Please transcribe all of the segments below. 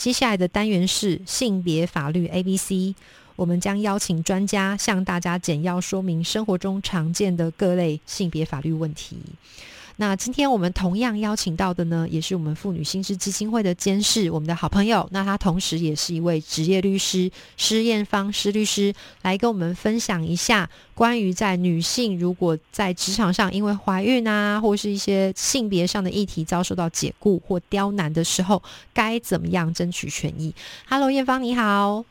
接下来的单元是性别法律 A B C，我们将邀请专家向大家简要说明生活中常见的各类性别法律问题。那今天我们同样邀请到的呢，也是我们妇女新知基金会的监事，我们的好朋友。那他同时也是一位职业律师，施艳芳施律师，来跟我们分享一下关于在女性如果在职场上因为怀孕啊，或是一些性别上的议题遭受到解雇或刁难的时候，该怎么样争取权益？Hello，艳芳你好。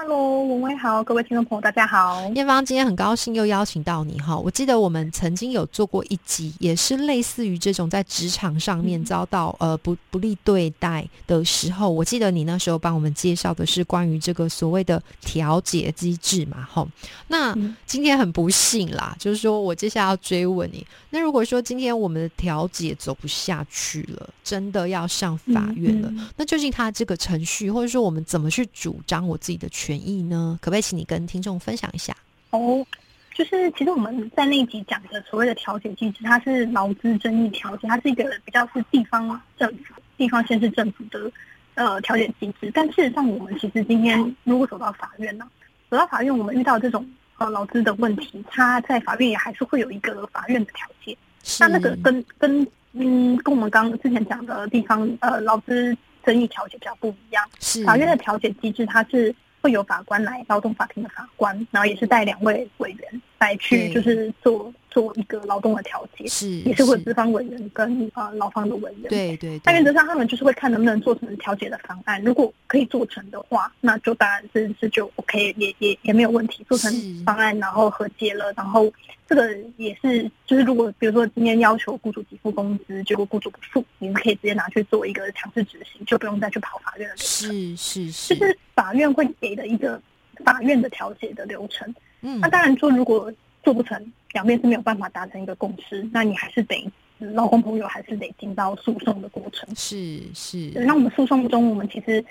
Hello，文威好，各位听众朋友，大家好。艳芳今天很高兴又邀请到你哈。我记得我们曾经有做过一集，也是类似于这种在职场上面遭到呃不不利对待的时候，我记得你那时候帮我们介绍的是关于这个所谓的调解机制嘛哈。那今天很不幸啦，就是说我接下来要追问你，那如果说今天我们的调解走不下去了，真的要上法院了，那究竟他这个程序，或者说我们怎么去主张我自己的权？权益呢？可不可以请你跟听众分享一下？哦，就是其实我们在那一集讲的所谓的调解机制，它是劳资争议调解，它是一个比较是地方政府、地方县市政府的呃调解机制。但事实上，我们其实今天如果走到法院呢，走到法院，我们遇到这种呃劳资的问题，它在法院也还是会有一个法院的调解。那那个跟跟嗯，跟我们刚之前讲的地方呃劳资争议调解比较不一样。是法院的调解机制，它是。会有法官来，劳动法庭的法官，然后也是带两位委员。来去，就是做。做一个劳动的调解，是也是会资方委员跟呃劳方的委员，对对。但原则上他们就是会看能不能做成调解的方案。如果可以做成的话，那就当然是是就 OK，也也也没有问题。做成方案然后和解了，然后这个也是就是如果比如说今天要求雇主给付工资，结果雇主不付，你们可以直接拿去做一个强制执行，就不用再去跑法院的流程。是是是，就是法院会给的一个法院的调解的流程。嗯，那当然说如果做不成。两边是没有办法达成一个共识，那你还是得老公朋友还是得进到诉讼的过程。是是。那我们诉讼中，我们其实，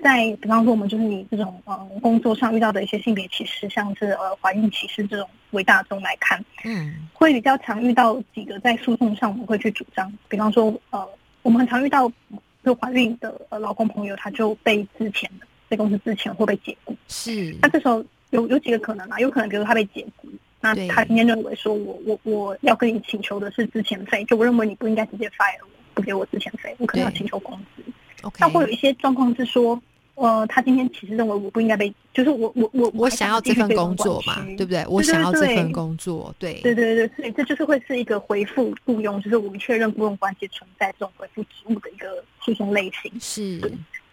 在比方说我们就是以这种呃工作上遇到的一些性别歧视，像是呃怀孕歧视这种为大众来看，嗯，会比较常遇到几个在诉讼上我们会去主张。比方说呃，我们很常遇到就怀孕的呃老公朋友，他就被之前的被公司之前会被解雇。是。那这时候有有几个可能啊？有可能比如他被解雇。那他今天认为说，我我我要跟你请求的是之前费，就我认为你不应该直接 fire 我，不给我之前费，我可能要请求工资。那会有一些状况是说，呃，他今天其实认为我不应该被，就是我我我我想要这份工作嘛，对不对？我想要这份工作，对对对对，所以这就是会是一个回复雇佣，就是我们确认雇佣关系存在这种回复职务的一个诉讼类型。是，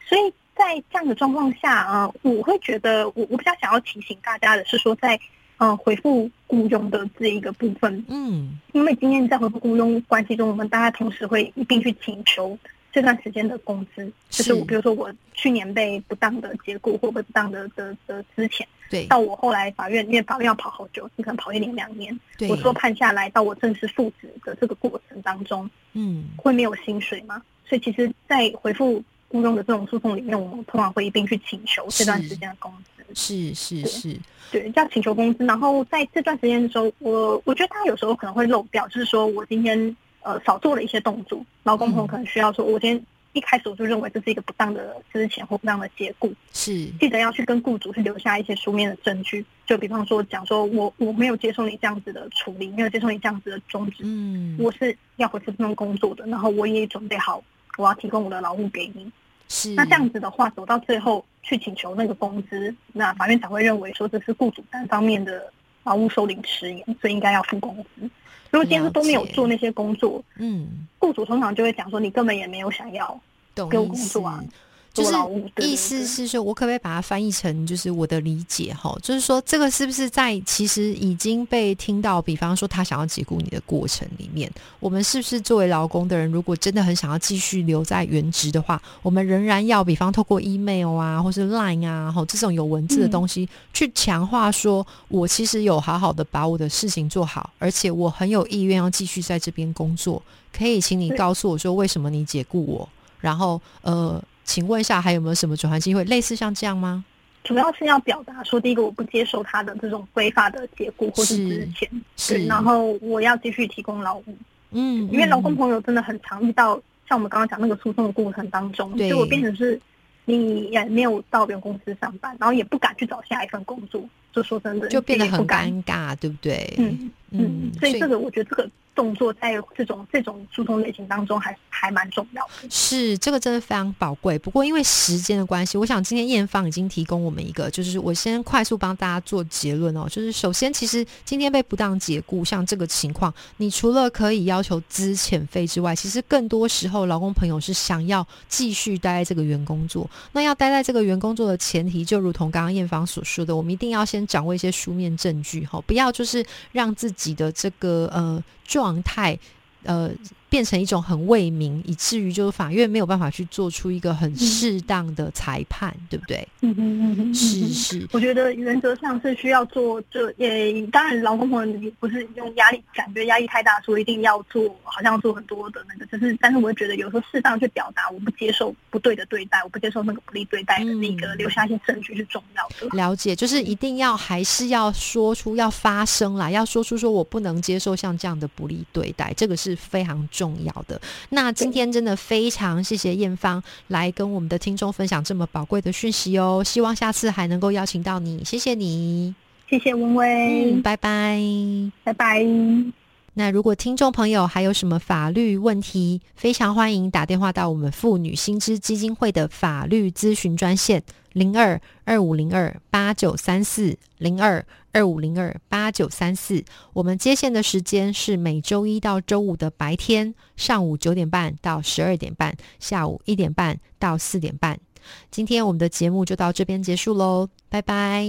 所以在这样的状况下啊，我会觉得我我比较想要提醒大家的是说，在嗯，回复雇佣的这一个部分，嗯，因为今天在回复雇佣关系中，我们大家同时会一并去请求这段时间的工资，就是我比如说我去年被不当的解雇或被不当的的的资遣，对，到我后来法院，因为法院要跑好久，你可能跑一年两年，我说判下来到我正式复职的这个过程当中，嗯，会没有薪水吗？所以其实，在回复雇佣的这种诉讼里面，我们通常会一并去请求这段时间的工资，是是是。对，要请求工资，然后在这段时间的时候，我我觉得他有时候可能会漏掉，就是说我今天呃少做了一些动作，劳工朋友可能需要说，我今天一开始我就认为这是一个不当的之前或不当的解雇，是。记得要去跟雇主去留下一些书面的证据，就比方说讲说我我没有接受你这样子的处理，没有接受你这样子的终止，嗯，我是要回复这份工作的，然后我也准备好我要提供我的劳务给你。是那这样子的话，走到最后去请求那个工资，那法院才会认为说这是雇主单方面的劳务收领迟延，所以应该要付工资。如果今天都没有做那些工作，嗯，雇主通常就会讲说你根本也没有想要给我工作啊。做劳务。意思是说，我可不可以把它翻译成就是我的理解哈？就是说，这个是不是在其实已经被听到？比方说，他想要解雇你的过程里面，我们是不是作为劳工的人，如果真的很想要继续留在原职的话，我们仍然要比方透过 email 啊，或是 line 啊，哈，这种有文字的东西去强化，说我其实有好好的把我的事情做好，而且我很有意愿要继续在这边工作。可以，请你告诉我说，为什么你解雇我？然后，呃，请问一下，还有没有什么转换机会？类似像这样吗？主要是要表达说，第一个，我不接受他的这种非法的解雇或是之前，是，然后我要继续提供劳务。嗯，因为劳工朋友真的很常遇到，像我们刚刚讲那个诉讼的过程当中，就我变成是，你也没有到原公司上班，然后也不敢去找下一份工作，就说真的，就变得很尴尬，对不对？嗯嗯，所以这个我觉得这个。动作在这种这种诉讼类型当中还还蛮重要的，是这个真的非常宝贵。不过因为时间的关系，我想今天验方已经提供我们一个，就是我先快速帮大家做结论哦。就是首先，其实今天被不当解雇，像这个情况，你除了可以要求资遣费之外，其实更多时候劳工朋友是想要继续待在这个员工作。那要待在这个员工作的前提，就如同刚刚验方所说的，我们一定要先掌握一些书面证据哈，不要就是让自己己的这个呃。状态，呃。变成一种很为民，以至于就是法院没有办法去做出一个很适当的裁判，对不对？嗯嗯嗯，是是。我觉得原则上是需要做，这也当然，劳工朋友不是用压力感觉压力太大，说一定要做，好像做很多的那个，只是，但是我觉得有时候适当去表达，我不接受不对的对待，我不接受那个不利对待的那个，留下一些证据是重要的。了解，就是一定要还是要说出要发声啦，要说出说我不能接受像这样的不利对待，这个是非常。重要的。那今天真的非常谢谢艳芳来跟我们的听众分享这么宝贵的讯息哦，希望下次还能够邀请到你，谢谢你，谢谢文威，拜拜，拜拜。那如果听众朋友还有什么法律问题，非常欢迎打电话到我们妇女新知基金会的法律咨询专线零二二五零二八九三四零二。二五零二八九三四，我们接线的时间是每周一到周五的白天上午九点半到十二点半，下午一点半到四点半。今天我们的节目就到这边结束喽，拜拜。